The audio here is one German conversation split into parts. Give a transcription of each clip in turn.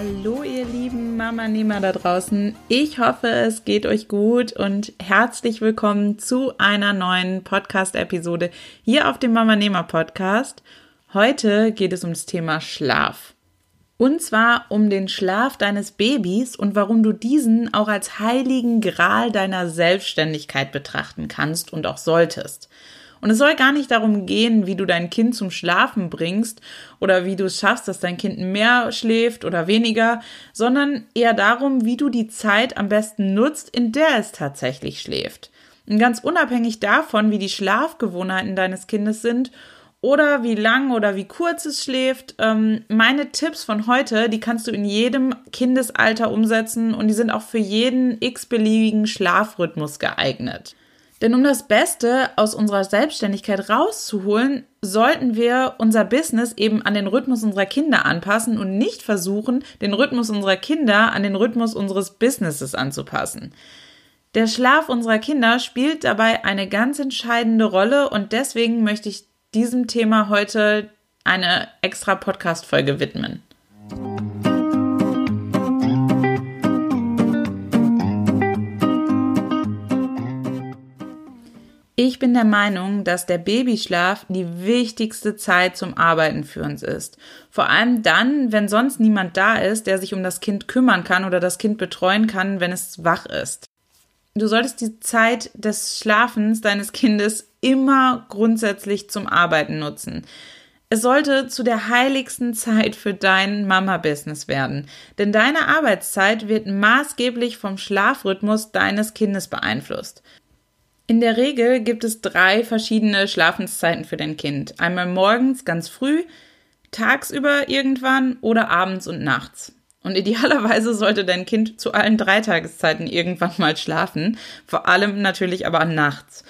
Hallo ihr lieben Mama-Nehmer da draußen. Ich hoffe, es geht euch gut und herzlich willkommen zu einer neuen Podcast-Episode hier auf dem Mama-Nehmer Podcast. Heute geht es um das Thema Schlaf. Und zwar um den Schlaf deines Babys und warum du diesen auch als heiligen Gral deiner Selbstständigkeit betrachten kannst und auch solltest. Und es soll gar nicht darum gehen, wie du dein Kind zum Schlafen bringst oder wie du es schaffst, dass dein Kind mehr schläft oder weniger, sondern eher darum, wie du die Zeit am besten nutzt, in der es tatsächlich schläft. Und ganz unabhängig davon, wie die Schlafgewohnheiten deines Kindes sind oder wie lang oder wie kurz es schläft. Ähm, meine Tipps von heute, die kannst du in jedem Kindesalter umsetzen und die sind auch für jeden x-beliebigen Schlafrhythmus geeignet. Denn um das Beste aus unserer Selbstständigkeit rauszuholen, sollten wir unser Business eben an den Rhythmus unserer Kinder anpassen und nicht versuchen, den Rhythmus unserer Kinder an den Rhythmus unseres Businesses anzupassen. Der Schlaf unserer Kinder spielt dabei eine ganz entscheidende Rolle und deswegen möchte ich diesem Thema heute eine extra Podcast-Folge widmen. Ich bin der Meinung, dass der Babyschlaf die wichtigste Zeit zum Arbeiten für uns ist. Vor allem dann, wenn sonst niemand da ist, der sich um das Kind kümmern kann oder das Kind betreuen kann, wenn es wach ist. Du solltest die Zeit des Schlafens deines Kindes immer grundsätzlich zum Arbeiten nutzen. Es sollte zu der heiligsten Zeit für dein Mama-Business werden, denn deine Arbeitszeit wird maßgeblich vom Schlafrhythmus deines Kindes beeinflusst. In der Regel gibt es drei verschiedene Schlafenszeiten für dein Kind. Einmal morgens ganz früh, tagsüber irgendwann oder abends und nachts. Und idealerweise sollte dein Kind zu allen drei Tageszeiten irgendwann mal schlafen, vor allem natürlich aber nachts.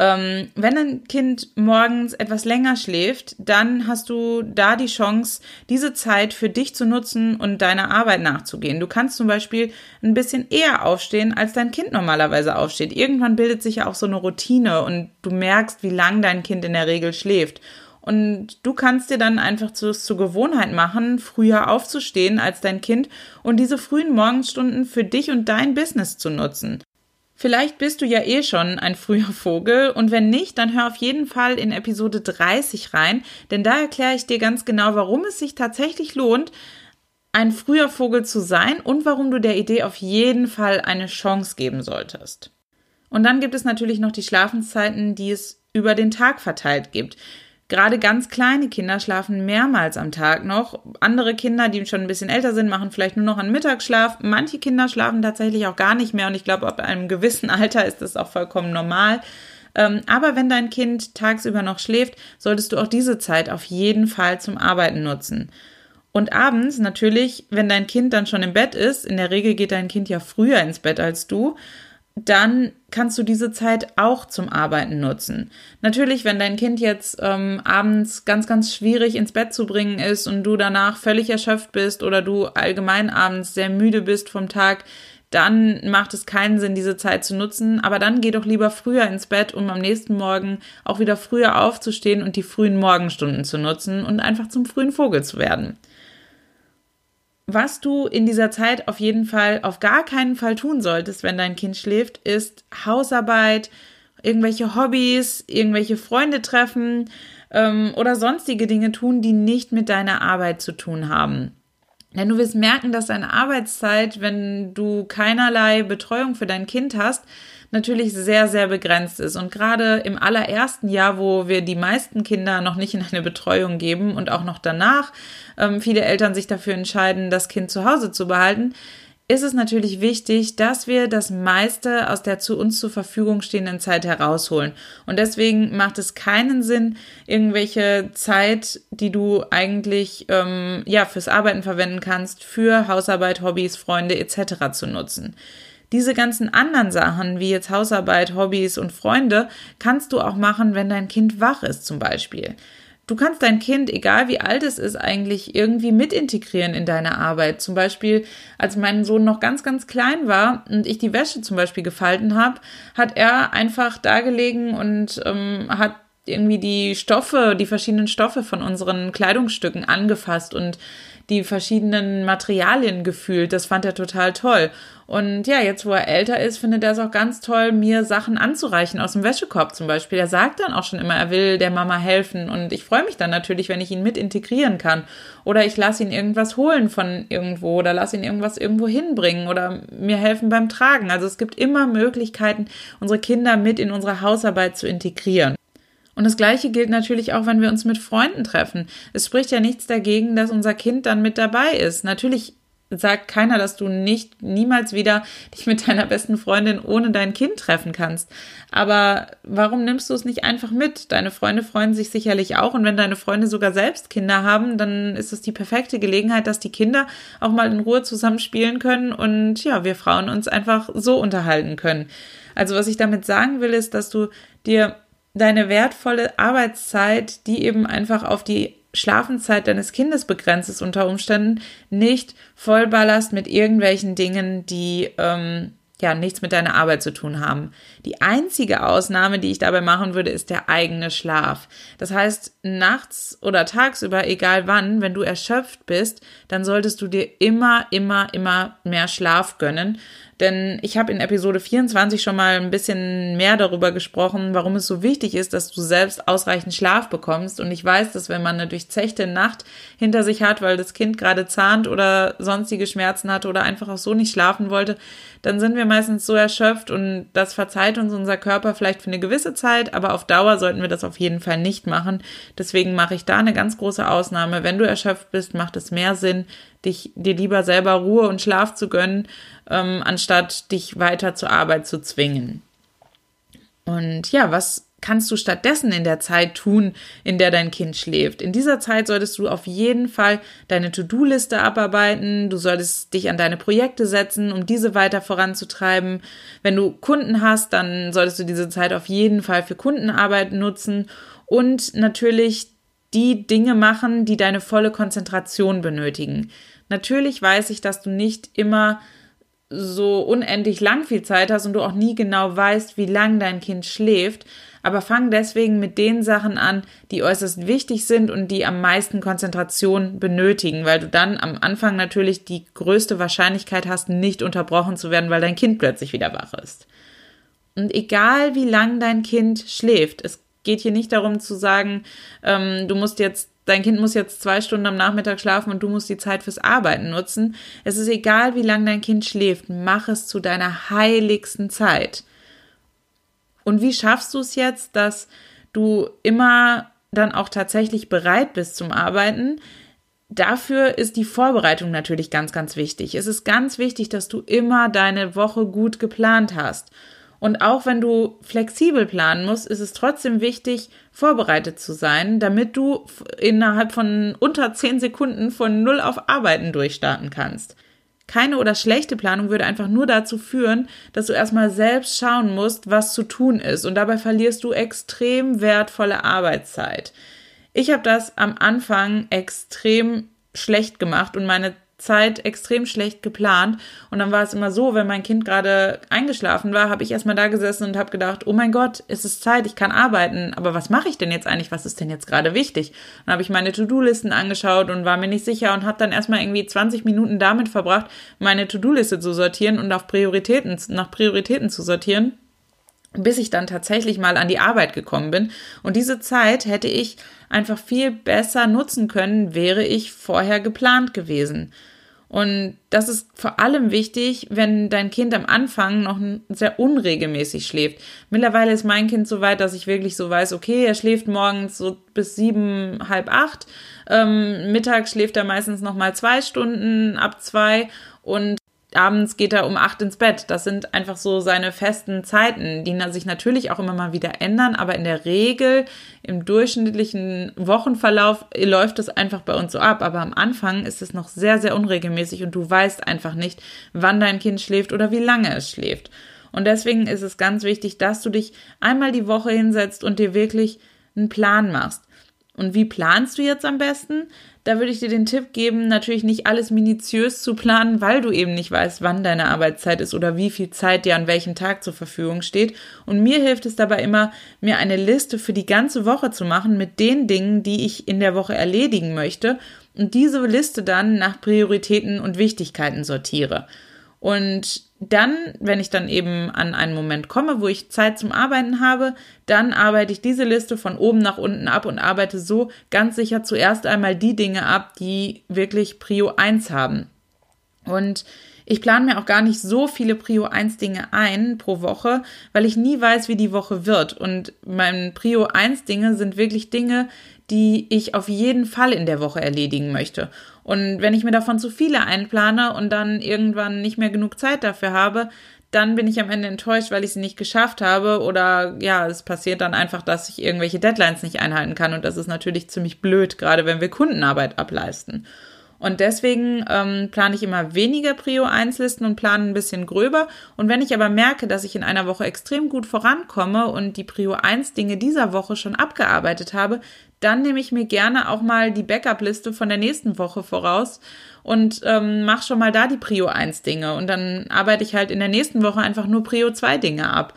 Ähm, wenn ein Kind morgens etwas länger schläft, dann hast du da die Chance, diese Zeit für dich zu nutzen und deiner Arbeit nachzugehen. Du kannst zum Beispiel ein bisschen eher aufstehen, als dein Kind normalerweise aufsteht. Irgendwann bildet sich ja auch so eine Routine und du merkst, wie lang dein Kind in der Regel schläft. Und du kannst dir dann einfach zu, zur Gewohnheit machen, früher aufzustehen als dein Kind und diese frühen Morgenstunden für dich und dein Business zu nutzen. Vielleicht bist du ja eh schon ein früher Vogel und wenn nicht, dann hör auf jeden Fall in Episode 30 rein, denn da erkläre ich dir ganz genau, warum es sich tatsächlich lohnt, ein früher Vogel zu sein und warum du der Idee auf jeden Fall eine Chance geben solltest. Und dann gibt es natürlich noch die Schlafenszeiten, die es über den Tag verteilt gibt. Gerade ganz kleine Kinder schlafen mehrmals am Tag noch. Andere Kinder, die schon ein bisschen älter sind, machen vielleicht nur noch einen Mittagsschlaf. Manche Kinder schlafen tatsächlich auch gar nicht mehr und ich glaube, ab einem gewissen Alter ist das auch vollkommen normal. Ähm, aber wenn dein Kind tagsüber noch schläft, solltest du auch diese Zeit auf jeden Fall zum Arbeiten nutzen. Und abends natürlich, wenn dein Kind dann schon im Bett ist, in der Regel geht dein Kind ja früher ins Bett als du, dann kannst du diese Zeit auch zum Arbeiten nutzen. Natürlich, wenn dein Kind jetzt ähm, abends ganz, ganz schwierig ins Bett zu bringen ist und du danach völlig erschöpft bist oder du allgemein abends sehr müde bist vom Tag, dann macht es keinen Sinn, diese Zeit zu nutzen. Aber dann geh doch lieber früher ins Bett, um am nächsten Morgen auch wieder früher aufzustehen und die frühen Morgenstunden zu nutzen und einfach zum frühen Vogel zu werden. Was du in dieser Zeit auf jeden Fall, auf gar keinen Fall tun solltest, wenn dein Kind schläft, ist Hausarbeit, irgendwelche Hobbys, irgendwelche Freunde treffen ähm, oder sonstige Dinge tun, die nicht mit deiner Arbeit zu tun haben. Denn du wirst merken, dass deine Arbeitszeit, wenn du keinerlei Betreuung für dein Kind hast, natürlich sehr, sehr begrenzt ist. Und gerade im allerersten Jahr, wo wir die meisten Kinder noch nicht in eine Betreuung geben und auch noch danach ähm, viele Eltern sich dafür entscheiden, das Kind zu Hause zu behalten, ist es natürlich wichtig, dass wir das meiste aus der zu uns zur Verfügung stehenden Zeit herausholen. Und deswegen macht es keinen Sinn, irgendwelche Zeit, die du eigentlich ähm, ja fürs Arbeiten verwenden kannst, für Hausarbeit, Hobbys, Freunde etc. zu nutzen. Diese ganzen anderen Sachen, wie jetzt Hausarbeit, Hobbys und Freunde, kannst du auch machen, wenn dein Kind wach ist zum Beispiel. Du kannst dein Kind, egal wie alt es ist, eigentlich irgendwie mit integrieren in deine Arbeit. Zum Beispiel, als mein Sohn noch ganz, ganz klein war und ich die Wäsche zum Beispiel gefalten habe, hat er einfach da gelegen und ähm, hat irgendwie die Stoffe, die verschiedenen Stoffe von unseren Kleidungsstücken angefasst und die verschiedenen Materialien gefühlt. Das fand er total toll. Und ja, jetzt wo er älter ist, findet er es auch ganz toll, mir Sachen anzureichen aus dem Wäschekorb zum Beispiel. Er sagt dann auch schon immer, er will der Mama helfen. Und ich freue mich dann natürlich, wenn ich ihn mit integrieren kann. Oder ich lasse ihn irgendwas holen von irgendwo oder lasse ihn irgendwas irgendwo hinbringen oder mir helfen beim Tragen. Also es gibt immer Möglichkeiten, unsere Kinder mit in unsere Hausarbeit zu integrieren. Und das Gleiche gilt natürlich auch, wenn wir uns mit Freunden treffen. Es spricht ja nichts dagegen, dass unser Kind dann mit dabei ist. Natürlich sagt keiner, dass du nicht niemals wieder dich mit deiner besten Freundin ohne dein Kind treffen kannst. Aber warum nimmst du es nicht einfach mit? Deine Freunde freuen sich sicherlich auch und wenn deine Freunde sogar selbst Kinder haben, dann ist es die perfekte Gelegenheit, dass die Kinder auch mal in Ruhe zusammenspielen können und ja, wir Frauen uns einfach so unterhalten können. Also was ich damit sagen will, ist, dass du dir deine wertvolle Arbeitszeit, die eben einfach auf die Schlafenszeit deines Kindes begrenzt ist unter Umständen, nicht vollballerst mit irgendwelchen Dingen, die ähm, ja nichts mit deiner Arbeit zu tun haben. Die einzige Ausnahme, die ich dabei machen würde, ist der eigene Schlaf. Das heißt, nachts oder tagsüber, egal wann, wenn du erschöpft bist, dann solltest du dir immer, immer, immer mehr Schlaf gönnen. Denn ich habe in Episode 24 schon mal ein bisschen mehr darüber gesprochen, warum es so wichtig ist, dass du selbst ausreichend Schlaf bekommst. Und ich weiß, dass wenn man eine durchzechte Nacht hinter sich hat, weil das Kind gerade zahnt oder sonstige Schmerzen hatte oder einfach auch so nicht schlafen wollte, dann sind wir meistens so erschöpft und das verzeiht uns unser Körper vielleicht für eine gewisse Zeit, aber auf Dauer sollten wir das auf jeden Fall nicht machen. Deswegen mache ich da eine ganz große Ausnahme. Wenn du erschöpft bist, macht es mehr Sinn, dich dir lieber selber Ruhe und Schlaf zu gönnen, ähm, anstatt dich weiter zur Arbeit zu zwingen. Und ja, was kannst du stattdessen in der Zeit tun, in der dein Kind schläft? In dieser Zeit solltest du auf jeden Fall deine To-Do-Liste abarbeiten, du solltest dich an deine Projekte setzen, um diese weiter voranzutreiben. Wenn du Kunden hast, dann solltest du diese Zeit auf jeden Fall für Kundenarbeit nutzen und natürlich die Dinge machen, die deine volle Konzentration benötigen. Natürlich weiß ich, dass du nicht immer so unendlich lang viel Zeit hast und du auch nie genau weißt, wie lang dein Kind schläft, aber fang deswegen mit den Sachen an, die äußerst wichtig sind und die am meisten Konzentration benötigen, weil du dann am Anfang natürlich die größte Wahrscheinlichkeit hast, nicht unterbrochen zu werden, weil dein Kind plötzlich wieder wach ist. Und egal wie lang dein Kind schläft, es geht hier nicht darum zu sagen, ähm, du musst jetzt dein Kind muss jetzt zwei Stunden am Nachmittag schlafen und du musst die Zeit fürs Arbeiten nutzen. Es ist egal, wie lange dein Kind schläft, mach es zu deiner heiligsten Zeit. Und wie schaffst du es jetzt, dass du immer dann auch tatsächlich bereit bist zum Arbeiten? Dafür ist die Vorbereitung natürlich ganz, ganz wichtig. Es ist ganz wichtig, dass du immer deine Woche gut geplant hast. Und auch wenn du flexibel planen musst, ist es trotzdem wichtig, vorbereitet zu sein, damit du innerhalb von unter zehn Sekunden von Null auf Arbeiten durchstarten kannst. Keine oder schlechte Planung würde einfach nur dazu führen, dass du erstmal selbst schauen musst, was zu tun ist. Und dabei verlierst du extrem wertvolle Arbeitszeit. Ich habe das am Anfang extrem schlecht gemacht und meine Zeit extrem schlecht geplant. Und dann war es immer so, wenn mein Kind gerade eingeschlafen war, habe ich erstmal da gesessen und habe gedacht, oh mein Gott, es ist Zeit, ich kann arbeiten. Aber was mache ich denn jetzt eigentlich? Was ist denn jetzt gerade wichtig? Dann habe ich meine To-Do-Listen angeschaut und war mir nicht sicher und habe dann erstmal irgendwie 20 Minuten damit verbracht, meine To-Do-Liste zu sortieren und auf Prioritäten, nach Prioritäten zu sortieren bis ich dann tatsächlich mal an die Arbeit gekommen bin. Und diese Zeit hätte ich einfach viel besser nutzen können, wäre ich vorher geplant gewesen. Und das ist vor allem wichtig, wenn dein Kind am Anfang noch sehr unregelmäßig schläft. Mittlerweile ist mein Kind so weit, dass ich wirklich so weiß, okay, er schläft morgens so bis sieben, halb acht. Ähm, mittags schläft er meistens noch mal zwei Stunden ab zwei und abends geht er um acht ins Bett. Das sind einfach so seine festen Zeiten, die sich natürlich auch immer mal wieder ändern, aber in der Regel im durchschnittlichen Wochenverlauf läuft es einfach bei uns so ab. Aber am Anfang ist es noch sehr, sehr unregelmäßig und du weißt einfach nicht, wann dein Kind schläft oder wie lange es schläft. Und deswegen ist es ganz wichtig, dass du dich einmal die Woche hinsetzt und dir wirklich einen Plan machst. Und wie planst du jetzt am besten? Da würde ich dir den Tipp geben, natürlich nicht alles minutiös zu planen, weil du eben nicht weißt, wann deine Arbeitszeit ist oder wie viel Zeit dir an welchem Tag zur Verfügung steht. Und mir hilft es dabei immer, mir eine Liste für die ganze Woche zu machen mit den Dingen, die ich in der Woche erledigen möchte und diese Liste dann nach Prioritäten und Wichtigkeiten sortiere. Und dann, wenn ich dann eben an einen Moment komme, wo ich Zeit zum Arbeiten habe, dann arbeite ich diese Liste von oben nach unten ab und arbeite so ganz sicher zuerst einmal die Dinge ab, die wirklich Prio 1 haben. Und ich plane mir auch gar nicht so viele Prio 1 Dinge ein pro Woche, weil ich nie weiß, wie die Woche wird. Und mein Prio 1 Dinge sind wirklich Dinge, die ich auf jeden Fall in der Woche erledigen möchte. Und wenn ich mir davon zu viele einplane und dann irgendwann nicht mehr genug Zeit dafür habe, dann bin ich am Ende enttäuscht, weil ich sie nicht geschafft habe oder ja, es passiert dann einfach, dass ich irgendwelche Deadlines nicht einhalten kann und das ist natürlich ziemlich blöd, gerade wenn wir Kundenarbeit ableisten. Und deswegen ähm, plane ich immer weniger Prio 1 Listen und plane ein bisschen gröber. Und wenn ich aber merke, dass ich in einer Woche extrem gut vorankomme und die Prio 1 Dinge dieser Woche schon abgearbeitet habe, dann nehme ich mir gerne auch mal die Backup-Liste von der nächsten Woche voraus und ähm, mache schon mal da die Prio 1 Dinge. Und dann arbeite ich halt in der nächsten Woche einfach nur Prio 2 Dinge ab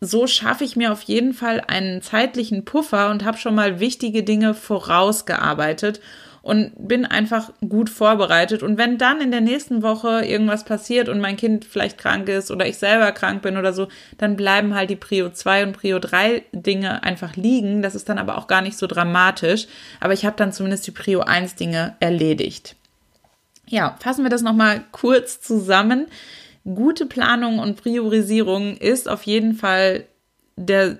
so schaffe ich mir auf jeden Fall einen zeitlichen Puffer und habe schon mal wichtige Dinge vorausgearbeitet und bin einfach gut vorbereitet. Und wenn dann in der nächsten Woche irgendwas passiert und mein Kind vielleicht krank ist oder ich selber krank bin oder so, dann bleiben halt die Prio 2 und Prio 3 Dinge einfach liegen. Das ist dann aber auch gar nicht so dramatisch. Aber ich habe dann zumindest die Prio 1 Dinge erledigt. Ja, fassen wir das nochmal kurz zusammen. Gute Planung und Priorisierung ist auf jeden Fall der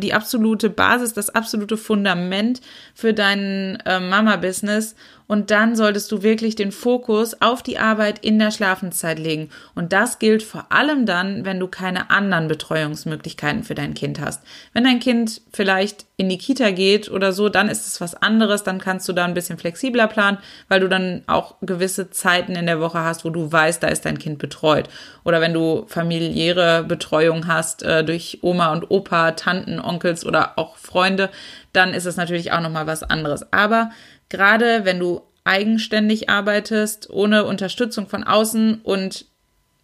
die absolute Basis, das absolute Fundament für dein äh, Mama-Business und dann solltest du wirklich den Fokus auf die Arbeit in der Schlafenszeit legen. Und das gilt vor allem dann, wenn du keine anderen Betreuungsmöglichkeiten für dein Kind hast. Wenn dein Kind vielleicht in die Kita geht oder so, dann ist es was anderes. Dann kannst du da ein bisschen flexibler planen, weil du dann auch gewisse Zeiten in der Woche hast, wo du weißt, da ist dein Kind betreut. Oder wenn du familiäre Betreuung hast äh, durch Oma und Opa, Tanten, Onkels oder auch Freunde, dann ist es natürlich auch nochmal was anderes. Aber Gerade wenn du eigenständig arbeitest, ohne Unterstützung von außen und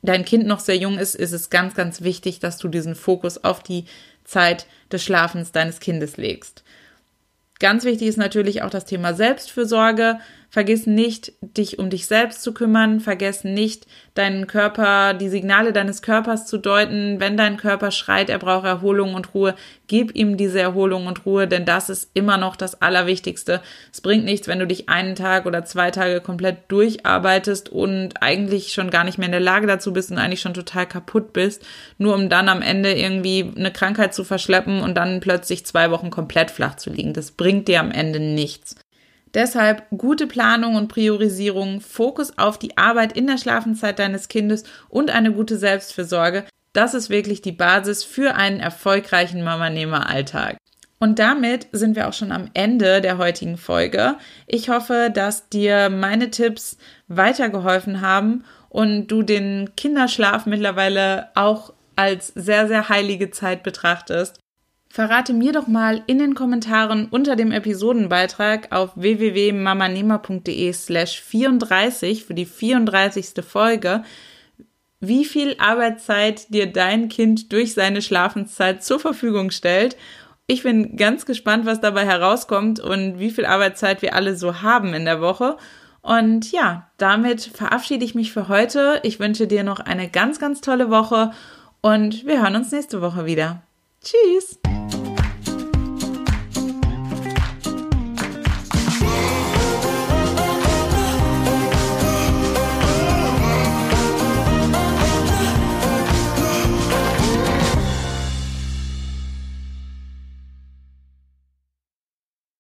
dein Kind noch sehr jung ist, ist es ganz, ganz wichtig, dass du diesen Fokus auf die Zeit des Schlafens deines Kindes legst. Ganz wichtig ist natürlich auch das Thema Selbstfürsorge. Vergiss nicht, dich um dich selbst zu kümmern. Vergiss nicht, deinen Körper, die Signale deines Körpers zu deuten. Wenn dein Körper schreit, er braucht Erholung und Ruhe, gib ihm diese Erholung und Ruhe, denn das ist immer noch das Allerwichtigste. Es bringt nichts, wenn du dich einen Tag oder zwei Tage komplett durcharbeitest und eigentlich schon gar nicht mehr in der Lage dazu bist und eigentlich schon total kaputt bist, nur um dann am Ende irgendwie eine Krankheit zu verschleppen und dann plötzlich zwei Wochen komplett flach zu liegen. Das bringt dir am Ende nichts. Deshalb gute Planung und Priorisierung, Fokus auf die Arbeit in der Schlafenszeit deines Kindes und eine gute Selbstfürsorge. Das ist wirklich die Basis für einen erfolgreichen Mama-Nehmer-Alltag. Und damit sind wir auch schon am Ende der heutigen Folge. Ich hoffe, dass dir meine Tipps weitergeholfen haben und du den Kinderschlaf mittlerweile auch als sehr, sehr heilige Zeit betrachtest. Verrate mir doch mal in den Kommentaren unter dem Episodenbeitrag auf www.mamanehmer.de slash 34 für die 34. Folge, wie viel Arbeitszeit dir dein Kind durch seine Schlafenszeit zur Verfügung stellt. Ich bin ganz gespannt, was dabei herauskommt und wie viel Arbeitszeit wir alle so haben in der Woche. Und ja, damit verabschiede ich mich für heute. Ich wünsche dir noch eine ganz, ganz tolle Woche und wir hören uns nächste Woche wieder. Tschüss!